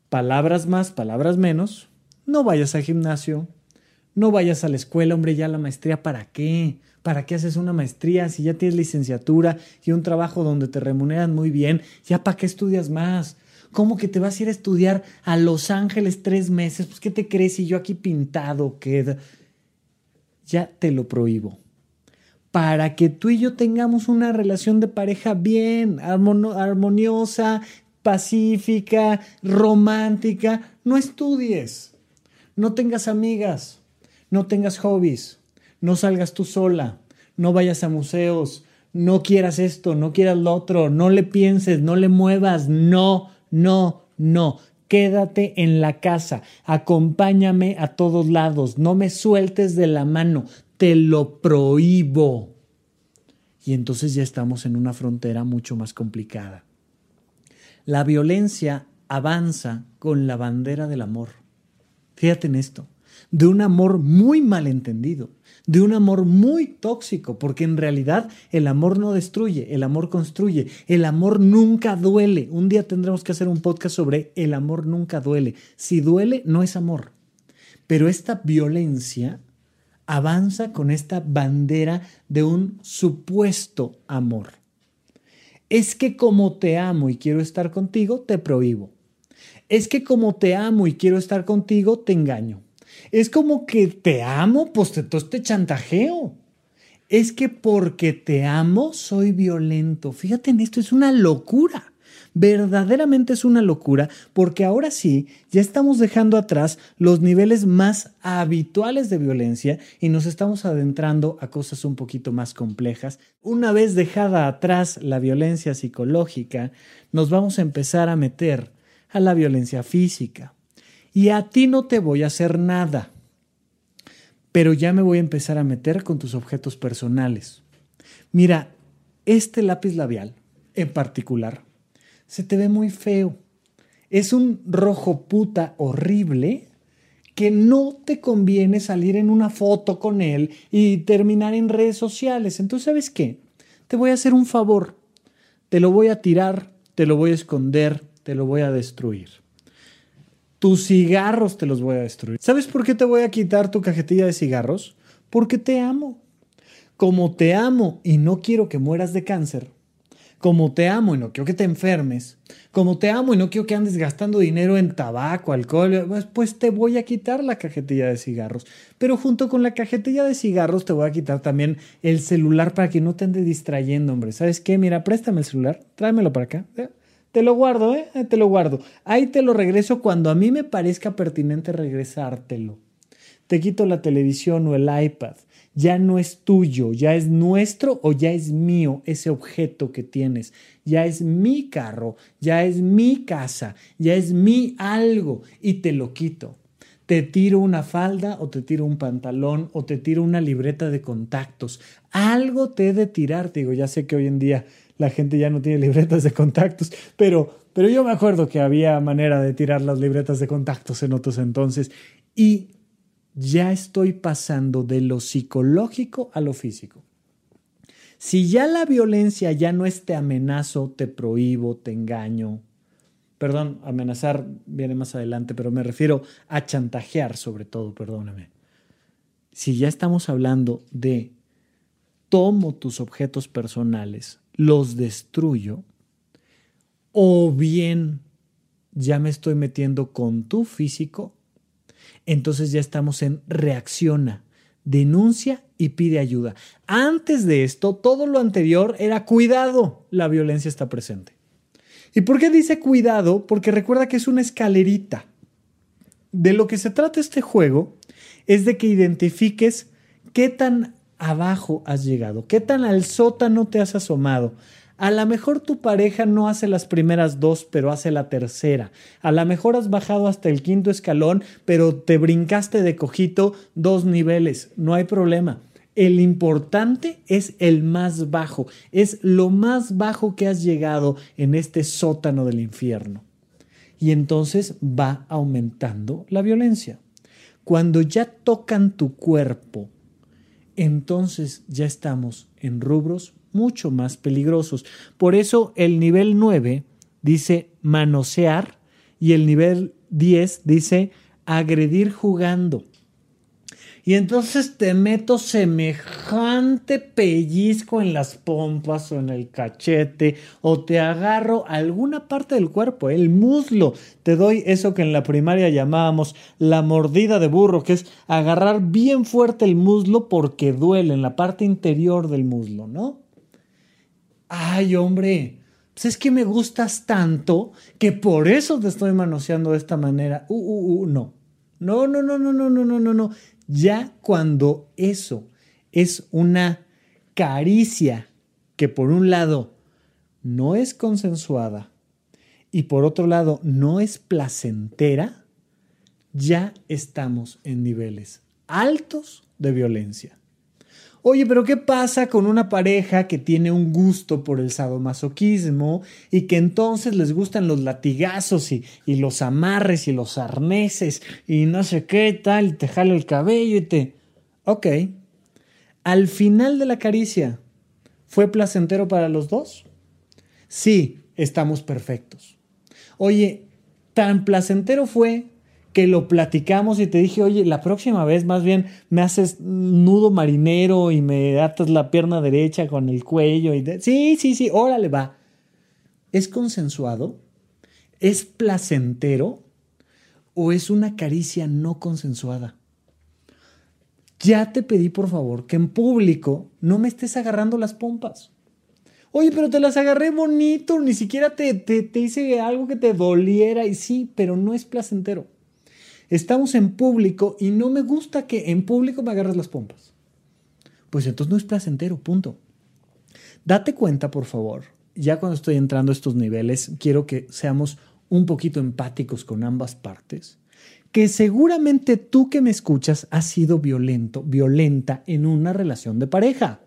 Speaker 1: Palabras más, palabras menos. No vayas al gimnasio. No vayas a la escuela, hombre, ya la maestría, ¿para qué? ¿Para qué haces una maestría si ya tienes licenciatura y un trabajo donde te remuneran muy bien? ¿Ya para qué estudias más? ¿Cómo que te vas a ir a estudiar a Los Ángeles tres meses? Pues, ¿qué te crees si yo aquí pintado queda? Ya te lo prohíbo. Para que tú y yo tengamos una relación de pareja bien, armoniosa, pacífica, romántica, no estudies, no tengas amigas, no tengas hobbies, no salgas tú sola, no vayas a museos, no quieras esto, no quieras lo otro, no le pienses, no le muevas, no no, no. Quédate en la casa, acompáñame a todos lados, no me sueltes de la mano, te lo prohíbo. Y entonces ya estamos en una frontera mucho más complicada. La violencia avanza con la bandera del amor. Fíjate en esto, de un amor muy malentendido de un amor muy tóxico, porque en realidad el amor no destruye, el amor construye, el amor nunca duele. Un día tendremos que hacer un podcast sobre el amor nunca duele. Si duele, no es amor. Pero esta violencia avanza con esta bandera de un supuesto amor. Es que como te amo y quiero estar contigo, te prohíbo. Es que como te amo y quiero estar contigo, te engaño. Es como que te amo, pues te, te chantajeo. Es que porque te amo soy violento. Fíjate en esto, es una locura. Verdaderamente es una locura porque ahora sí, ya estamos dejando atrás los niveles más habituales de violencia y nos estamos adentrando a cosas un poquito más complejas. Una vez dejada atrás la violencia psicológica, nos vamos a empezar a meter a la violencia física, y a ti no te voy a hacer nada. Pero ya me voy a empezar a meter con tus objetos personales. Mira, este lápiz labial en particular se te ve muy feo. Es un rojo puta horrible que no te conviene salir en una foto con él y terminar en redes sociales. Entonces, ¿sabes qué? Te voy a hacer un favor. Te lo voy a tirar, te lo voy a esconder, te lo voy a destruir. Tus cigarros te los voy a destruir. ¿Sabes por qué te voy a quitar tu cajetilla de cigarros? Porque te amo. Como te amo y no quiero que mueras de cáncer, como te amo y no quiero que te enfermes, como te amo y no quiero que andes gastando dinero en tabaco, alcohol, pues, pues, te voy a quitar la cajetilla de cigarros. Pero junto con la cajetilla de cigarros te voy a quitar también el celular para que no te andes distrayendo, hombre. ¿Sabes qué? Mira, préstame el celular, tráemelo para acá. Te lo guardo, ¿eh? Te lo guardo. Ahí te lo regreso cuando a mí me parezca pertinente regresártelo. Te quito la televisión o el iPad. Ya no es tuyo, ya es nuestro o ya es mío ese objeto que tienes. Ya es mi carro, ya es mi casa, ya es mi algo y te lo quito. Te tiro una falda o te tiro un pantalón o te tiro una libreta de contactos. Algo te he de tirar, te digo, ya sé que hoy en día la gente ya no tiene libretas de contactos, pero, pero yo me acuerdo que había manera de tirar las libretas de contactos en otros entonces y ya estoy pasando de lo psicológico a lo físico. Si ya la violencia ya no es te amenazo, te prohíbo, te engaño, perdón, amenazar viene más adelante, pero me refiero a chantajear sobre todo, perdóname. Si ya estamos hablando de tomo tus objetos personales, los destruyo, o bien ya me estoy metiendo con tu físico, entonces ya estamos en reacciona, denuncia y pide ayuda. Antes de esto, todo lo anterior era cuidado, la violencia está presente. ¿Y por qué dice cuidado? Porque recuerda que es una escalerita. De lo que se trata este juego es de que identifiques qué tan abajo has llegado? ¿Qué tan al sótano te has asomado? A lo mejor tu pareja no hace las primeras dos, pero hace la tercera. A lo mejor has bajado hasta el quinto escalón, pero te brincaste de cojito dos niveles. No hay problema. El importante es el más bajo. Es lo más bajo que has llegado en este sótano del infierno. Y entonces va aumentando la violencia. Cuando ya tocan tu cuerpo, entonces ya estamos en rubros mucho más peligrosos. Por eso el nivel 9 dice manosear y el nivel 10 dice agredir jugando. Y entonces te meto semejante pellizco en las pompas o en el cachete o te agarro alguna parte del cuerpo, el muslo. Te doy eso que en la primaria llamábamos la mordida de burro, que es agarrar bien fuerte el muslo porque duele en la parte interior del muslo, ¿no? Ay, hombre, pues es que me gustas tanto que por eso te estoy manoseando de esta manera. Uh, uh, uh, no. No, no, no, no, no, no, no, no, no. Ya cuando eso es una caricia que por un lado no es consensuada y por otro lado no es placentera, ya estamos en niveles altos de violencia. Oye, pero ¿qué pasa con una pareja que tiene un gusto por el sadomasoquismo y que entonces les gustan los latigazos y, los amarres y los arneses y no sé qué tal, y te jala el cabello y te... Ok. Al final de la caricia, ¿fue placentero para los dos? Sí, estamos perfectos. Oye, tan placentero fue que lo platicamos y te dije, oye, la próxima vez más bien me haces nudo marinero y me atas la pierna derecha con el cuello. Y Sí, sí, sí, órale, va. ¿Es consensuado? ¿Es placentero? ¿O es una caricia no consensuada? Ya te pedí, por favor, que en público no me estés agarrando las pompas. Oye, pero te las agarré bonito, ni siquiera te, te, te hice algo que te doliera. Y sí, pero no es placentero. Estamos en público y no me gusta que en público me agarres las pompas. Pues entonces no es placentero, punto. Date cuenta, por favor, ya cuando estoy entrando a estos niveles, quiero que seamos un poquito empáticos con ambas partes, que seguramente tú que me escuchas has sido violento, violenta en una relación de pareja.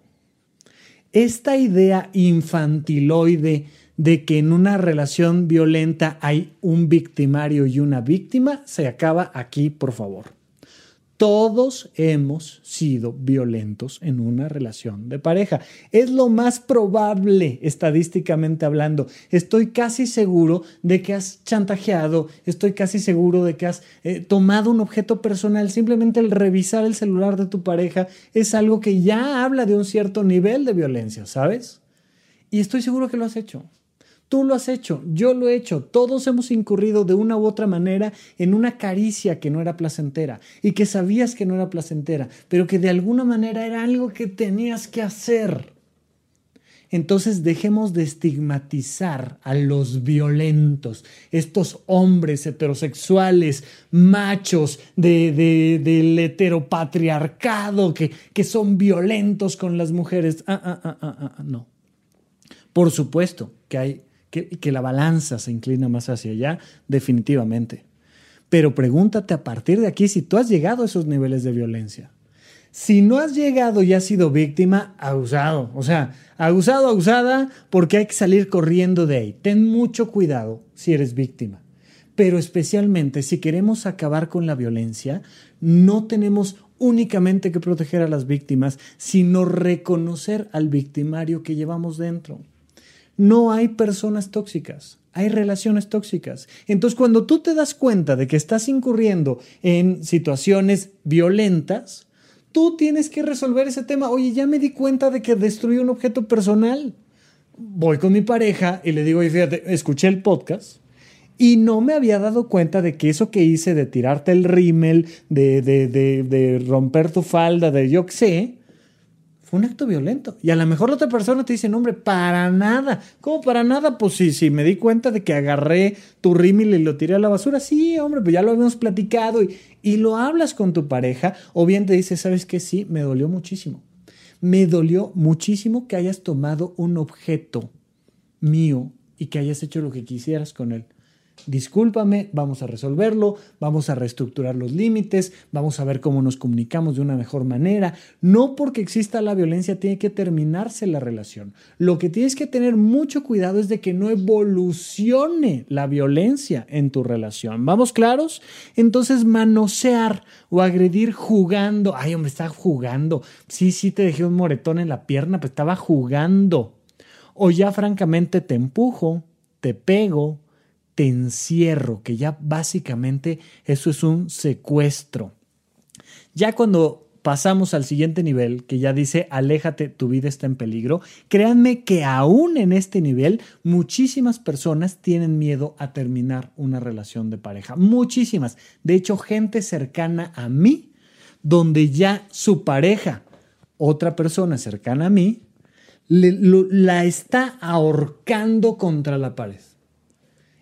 Speaker 1: Esta idea infantiloide de que en una relación violenta hay un victimario y una víctima se acaba aquí, por favor. Todos hemos sido violentos en una relación de pareja. Es lo más probable, estadísticamente hablando. Estoy casi seguro de que has chantajeado, estoy casi seguro de que has eh, tomado un objeto personal. Simplemente el revisar el celular de tu pareja es algo que ya habla de un cierto nivel de violencia, ¿sabes? Y estoy seguro que lo has hecho. Tú lo has hecho, yo lo he hecho, todos hemos incurrido de una u otra manera en una caricia que no era placentera y que sabías que no era placentera, pero que de alguna manera era algo que tenías que hacer. Entonces dejemos de estigmatizar a los violentos, estos hombres heterosexuales, machos de, del heteropatriarcado que, que son violentos con las mujeres. Ah, ah, ah, ah, ah no. Por supuesto que hay que, la balanza se inclina más hacia allá, definitivamente. Pero pregúntate a partir de aquí si tú has llegado a esos niveles de violencia. Si no has llegado y has sido víctima, abusado. O sea, abusado, abusada, porque hay que salir corriendo de ahí. Ten mucho cuidado si eres víctima. Pero especialmente si queremos acabar con la violencia, no tenemos únicamente que proteger a las víctimas, sino reconocer al victimario que llevamos dentro. No hay personas tóxicas, hay relaciones tóxicas. Entonces, cuando tú te das cuenta de que estás incurriendo en situaciones violentas, tú tienes que resolver ese tema. Oye, ya me di cuenta de que destruí un objeto personal. Voy con mi pareja y le digo, oye, fíjate, escuché el podcast y no me había dado cuenta de que eso que hice de tirarte el rímel, de, de, de, de romper tu falda, de yo qué sé, fue un acto violento. Y a lo mejor otra persona te dice, no, hombre, para nada. ¿Cómo para nada? Pues sí, sí, me di cuenta de que agarré tu rímel y lo tiré a la basura. Sí, hombre, pues ya lo habíamos platicado y, y lo hablas con tu pareja. O bien te dice, ¿sabes qué? Sí, me dolió muchísimo. Me dolió muchísimo que hayas tomado un objeto mío y que hayas hecho lo que quisieras con él. Discúlpame, vamos a resolverlo, vamos a reestructurar los límites, vamos a ver cómo nos comunicamos de una mejor manera. No porque exista la violencia tiene que terminarse la relación. Lo que tienes que tener mucho cuidado es de que no evolucione la violencia en tu relación. ¿Vamos claros? Entonces manosear o agredir jugando. Ay, hombre, estaba jugando. Sí, sí, te dejé un moretón en la pierna, pero estaba jugando. O ya francamente te empujo, te pego, te encierro, que ya básicamente eso es un secuestro. Ya cuando pasamos al siguiente nivel, que ya dice, aléjate, tu vida está en peligro, créanme que aún en este nivel muchísimas personas tienen miedo a terminar una relación de pareja. Muchísimas. De hecho, gente cercana a mí, donde ya su pareja, otra persona cercana a mí, la está ahorcando contra la pared.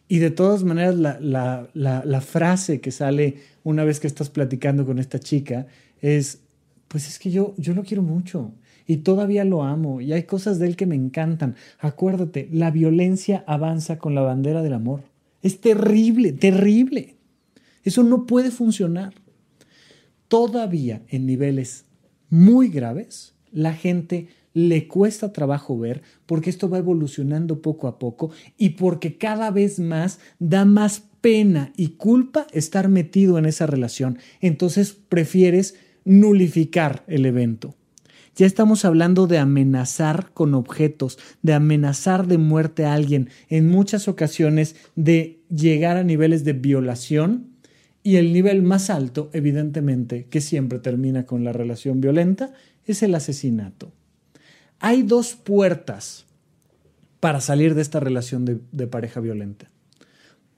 Speaker 1: Y de todas maneras, la, frase que sale una vez que estás platicando con esta chica es, pues es que yo, yo lo quiero mucho y todavía lo amo y hay cosas de él que me encantan. Acuérdate, la violencia avanza con la bandera del amor. Es terrible, terrible. Eso no puede funcionar. Todavía en niveles muy graves, la gente le cuesta trabajo ver porque esto va evolucionando poco a poco y porque cada vez más da más pena y culpa estar metido en esa relación. Entonces prefieres nulificar el evento. Ya estamos hablando de amenazar con objetos, de amenazar de muerte a alguien, en muchas ocasiones de llegar a niveles de violación y el nivel más alto, evidentemente, que siempre termina con la relación violenta, es el asesinato. Hay dos puertas para salir de esta relación de, pareja violenta.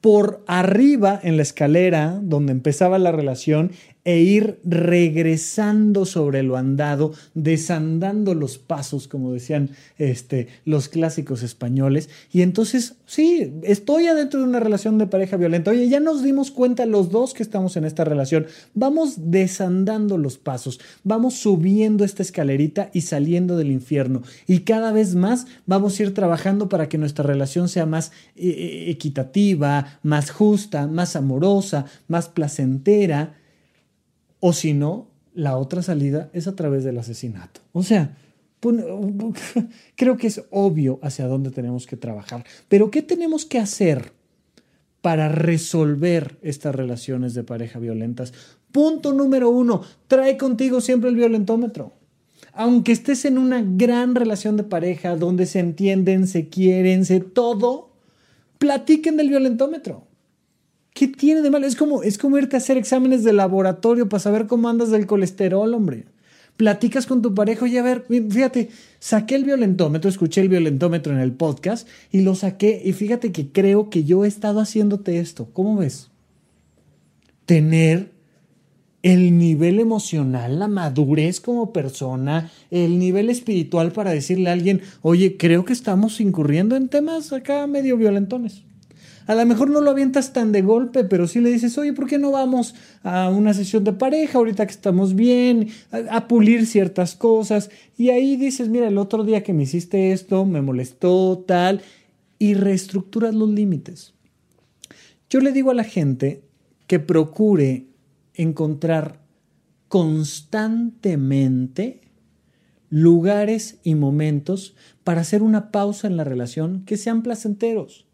Speaker 1: Por arriba en la escalera donde empezaba la relación e ir regresando sobre lo andado, desandando los pasos, como decían este, los clásicos españoles. Y entonces, sí, estoy adentro de una relación de pareja violenta. Oye, ya nos dimos cuenta los dos que estamos en esta relación. Vamos desandando los pasos, vamos subiendo esta escalerita y saliendo del infierno. Y cada vez más vamos a ir trabajando para que nuestra relación sea más eh, eh, equitativa, más justa, más amorosa, más placentera o si no, la otra salida es a través del asesinato. O sea, [LAUGHS] creo que es obvio hacia dónde tenemos que trabajar. Pero ¿qué tenemos que hacer para resolver estas relaciones de pareja violentas? Punto número uno, trae contigo siempre el violentómetro. Aunque estés en una gran relación de pareja donde se entienden, se quieren, se todo, platiquen del violentómetro. ¿Qué tiene de malo? Es como, es como irte a hacer exámenes de laboratorio para saber cómo andas del colesterol, hombre. Platicas con tu pareja, oye, a ver, fíjate, saqué el violentómetro, escuché el violentómetro en el podcast y lo saqué y fíjate que creo que yo he estado haciéndote esto. ¿Cómo ves? Tener el nivel emocional, la madurez como persona, el nivel espiritual para decirle a alguien, oye, creo que estamos incurriendo en temas acá medio violentones. A lo mejor no lo avientas tan de golpe, pero sí le dices, oye, ¿por qué no vamos a una sesión de pareja ahorita que estamos bien, a, pulir ciertas cosas? Y ahí dices, mira, el otro día que me hiciste esto, me molestó, tal, y reestructuras los límites. Yo le digo a la gente que procure encontrar constantemente lugares y momentos para hacer una pausa en la relación que sean placenteros.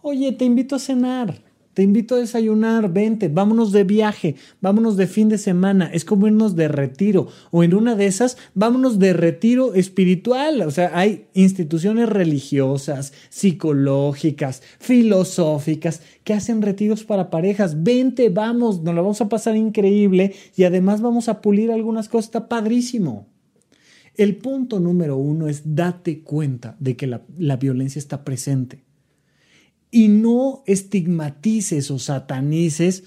Speaker 1: Oye, te invito a cenar, te invito a desayunar, vente, vámonos de viaje, vámonos de fin de semana, es como irnos de retiro, o en una de esas, vámonos de retiro espiritual, o sea, hay instituciones religiosas, psicológicas, filosóficas, que hacen retiros para parejas, vente, vamos, nos la vamos a pasar increíble y además vamos a pulir algunas cosas, está padrísimo. El punto número uno es date cuenta de que la, la violencia está presente y no estigmatices o satanices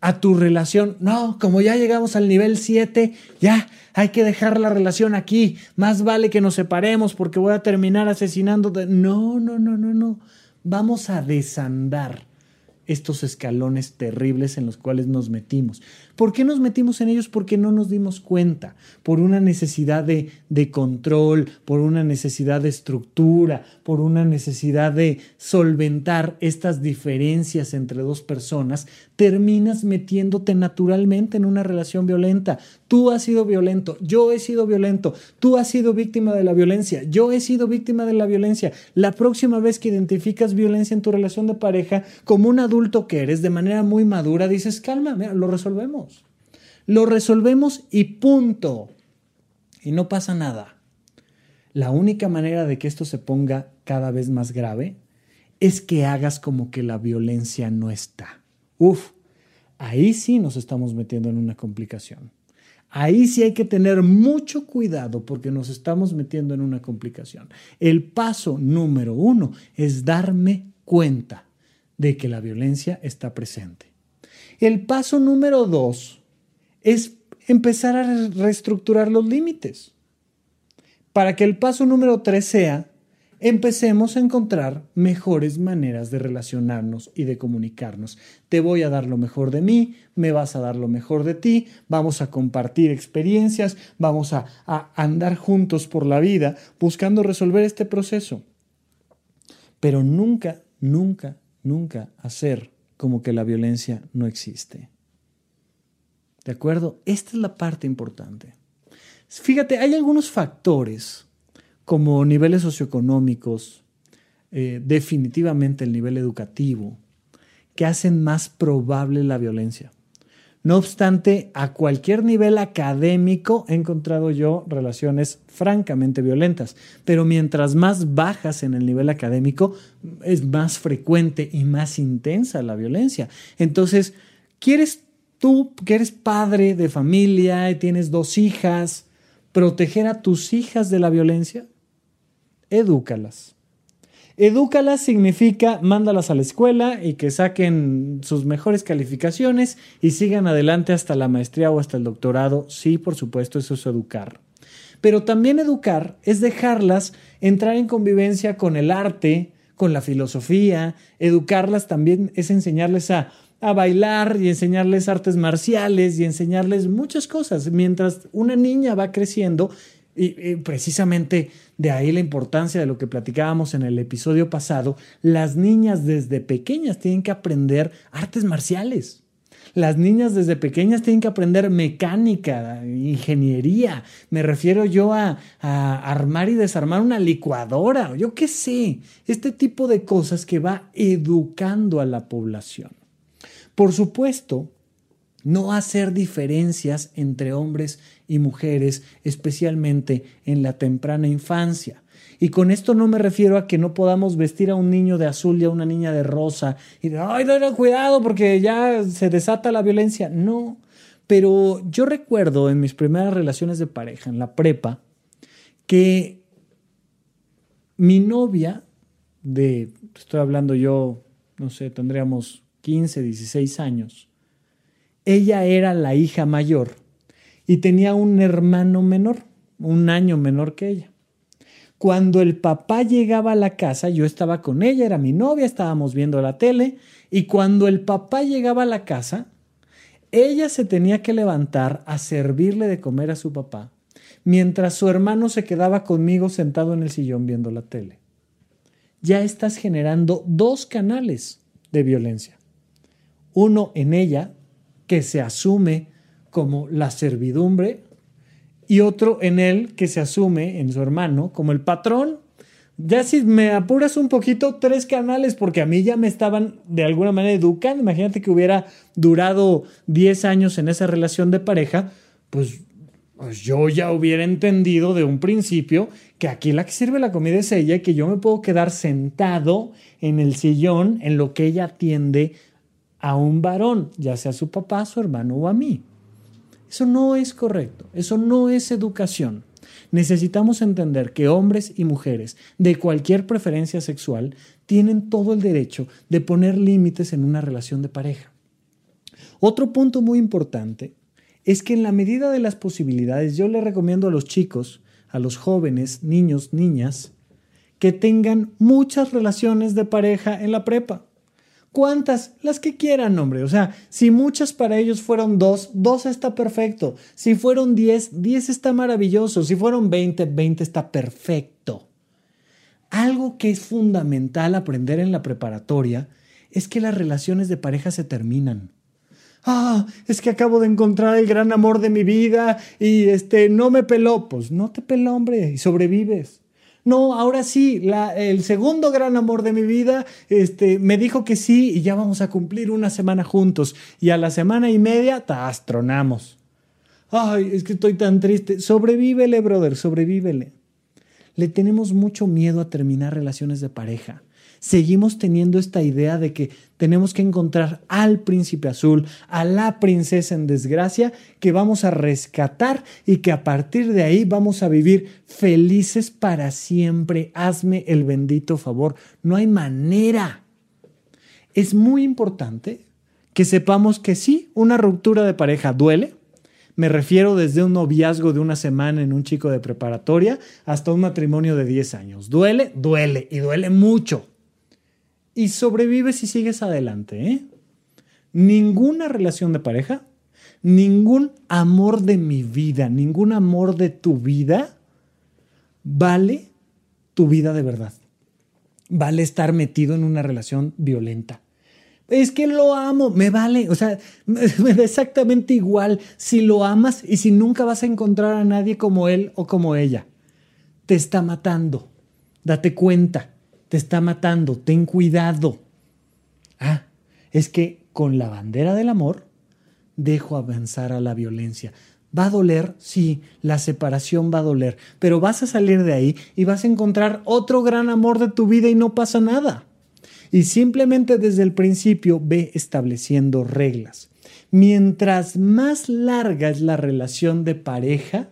Speaker 1: a tu relación. No, como ya llegamos al nivel 7, ya hay que dejar la relación aquí. Más vale que nos separemos porque voy a terminar asesinando. No, no, no, no, no. Vamos a desandar estos escalones terribles en los cuales nos metimos. ¿Por qué nos metimos en ellos? Porque no nos dimos cuenta, por una necesidad de, control, por una necesidad de estructura, por una necesidad de solventar estas diferencias entre dos personas, terminas metiéndote naturalmente en una relación violenta. Tú has sido violento, yo he sido violento, tú has sido víctima de la violencia, yo he sido víctima de la violencia. La próxima vez que identificas violencia en tu relación de pareja, como un adulto que eres, de manera muy madura, dices, calma, lo resolvemos. Lo resolvemos y punto. Y no pasa nada. La única manera de que esto se ponga cada vez más grave es que hagas como que la violencia no está. Uf, ahí sí nos estamos metiendo en una complicación. Ahí sí hay que tener mucho cuidado porque nos estamos metiendo en una complicación. El paso número uno es darme cuenta de que la violencia está presente. El paso número dos es empezar a reestructurar los límites. Para que el paso número tres sea empecemos a encontrar mejores maneras de relacionarnos y de comunicarnos. Te voy a dar lo mejor de mí, me vas a dar lo mejor de ti, vamos a compartir experiencias, vamos a, andar juntos por la vida buscando resolver este proceso. Pero nunca, nunca, nunca hacer como que la violencia no existe. ¿De acuerdo? Esta es la parte importante. Fíjate, hay algunos factores como niveles socioeconómicos, eh, definitivamente el nivel educativo, que hacen más probable la violencia. No obstante, a cualquier nivel académico he encontrado yo relaciones francamente violentas, pero mientras más bajas en el nivel académico, es más frecuente y más intensa la violencia. Entonces, ¿quieres tú, que eres padre de familia y tienes dos hijas, proteger a tus hijas de la violencia? edúcalas. Edúcalas significa mándalas a la escuela y que saquen sus mejores calificaciones y sigan adelante hasta la maestría o hasta el doctorado. Sí, por supuesto, eso es educar. Pero también educar es dejarlas entrar en convivencia con el arte, con la filosofía. Educarlas también es enseñarles a, a bailar y enseñarles artes marciales y enseñarles muchas cosas. Mientras una niña va creciendo, y, precisamente de ahí la importancia de lo que platicábamos en el episodio pasado. Las niñas desde pequeñas tienen que aprender artes marciales. Las niñas desde pequeñas tienen que aprender mecánica, ingeniería. Me refiero yo a, armar y desarmar una licuadora, yo qué sé. Este tipo de cosas que va educando a la población. Por supuesto, no hacer diferencias entre hombres y mujeres, especialmente en la temprana infancia. Y con esto no me refiero a que no podamos vestir a un niño de azul y a una niña de rosa y de, ay, no, cuidado porque ya se desata la violencia. No, pero yo recuerdo en mis primeras relaciones de pareja, en la prepa, que mi novia, de, estoy hablando yo, no sé, tendríamos 15, 16 años, ella era la hija mayor y tenía un hermano menor, un año menor que ella. Cuando el papá llegaba a la casa, yo estaba con ella, era mi novia, estábamos viendo la tele, y cuando el papá llegaba a la casa, ella se tenía que levantar a servirle de comer a su papá, mientras su hermano se quedaba conmigo sentado en el sillón viendo la tele. Ya estás generando dos canales de violencia. Uno en ella, que se asume como la servidumbre, y otro en él que se asume en su hermano como el patrón. Ya si me apuras un poquito, tres canales, porque a mí ya me estaban de alguna manera educando. Imagínate que hubiera durado 10 años en esa relación de pareja, pues, pues yo ya hubiera entendido de un principio que aquí la que sirve la comida es ella y que yo me puedo quedar sentado en el sillón en lo que ella atiende a un varón, ya sea su papá, su hermano o a mí. Eso no es correcto, eso no es educación. Necesitamos entender que hombres y mujeres de cualquier preferencia sexual tienen todo el derecho de poner límites en una relación de pareja. Otro punto muy importante es que en la medida de las posibilidades yo le recomiendo a los chicos, a los jóvenes, niños, niñas, que tengan muchas relaciones de pareja en la prepa. ¿Cuántas? Las que quieran, hombre. O sea, si muchas para ellos fueron dos, dos está perfecto. Si fueron diez, diez está maravilloso. Si fueron veinte, veinte está perfecto. Algo que es fundamental aprender en la preparatoria es que las relaciones de pareja se terminan. Ah, es que acabo de encontrar el gran amor de mi vida y este no me peló. Pues no te peló, hombre, y sobrevives. No, ahora sí, el segundo gran amor de mi vida este, me dijo que sí y ya vamos a cumplir una semana juntos. Y a la semana y media, astronamos. Ay, es que estoy tan triste. Sobrevívele, brother, sobrevívele. Le tenemos mucho miedo a terminar relaciones de pareja seguimos teniendo esta idea de que tenemos que encontrar al príncipe azul, a la princesa en desgracia, que vamos a rescatar y que a partir de ahí vamos a vivir felices para siempre. Hazme el bendito favor. No hay manera. Es muy importante que sepamos que sí, una ruptura de pareja duele, me refiero desde un noviazgo de una semana en un chico de preparatoria hasta un matrimonio de 10 años. Duele, duele y duele mucho y sobrevives y sigues adelante. ¿eh? Ninguna relación de pareja, ningún amor de mi vida, ningún amor de tu vida vale tu vida de verdad. Vale estar metido en una relación violenta. Es que lo amo, me vale, o sea, [LAUGHS] me da exactamente igual si lo amas y si nunca vas a encontrar a nadie como él o como ella. Te está matando, date cuenta te está matando, ten cuidado. Ah, es que con la bandera del amor dejo avanzar a la violencia. Va a doler, sí, la separación va a doler, pero vas a salir de ahí y vas a encontrar otro gran amor de tu vida y no pasa nada. Y simplemente desde el principio ve estableciendo reglas. Mientras más larga es la relación de pareja,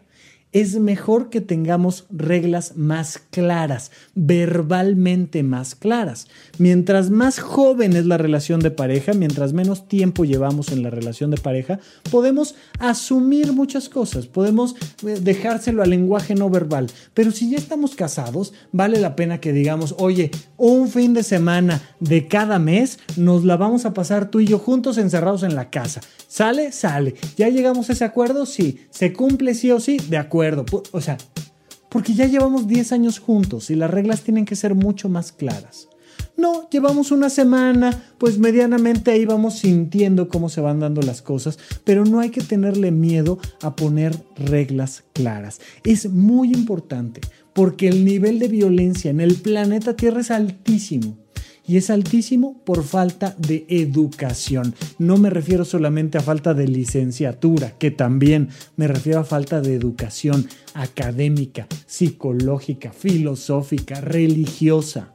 Speaker 1: es mejor que tengamos reglas más claras, verbalmente más claras. Mientras más joven es la relación de pareja, mientras menos tiempo llevamos en la relación de pareja, podemos asumir muchas cosas, podemos eh, dejárselo al lenguaje no verbal. Pero si ya estamos casados, vale la pena que digamos, oye, un fin de semana de cada mes nos la vamos a pasar tú y yo juntos encerrados en la casa. ¿Sale? Sale. ¿Ya llegamos a ese acuerdo? Sí. ¿Se cumple sí o sí? De acuerdo o sea, porque ya llevamos 10 años juntos y las reglas tienen que ser mucho más claras. No, llevamos una semana, pues medianamente ahí vamos sintiendo cómo se van dando las cosas, pero no hay que tenerle miedo a poner reglas claras. Es muy importante porque el nivel de violencia en el planeta Tierra es altísimo y es altísimo por falta de educación. No me refiero solamente a falta de licenciatura, que también me refiero a falta de educación académica, psicológica, filosófica, religiosa.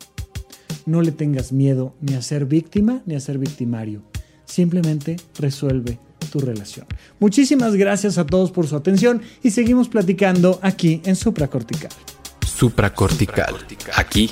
Speaker 1: No le tengas miedo ni a ser víctima ni a ser victimario. Simplemente resuelve tu relación. Muchísimas gracias a todos por su atención y seguimos platicando aquí en Supracortical.
Speaker 2: Supracortical. Aquí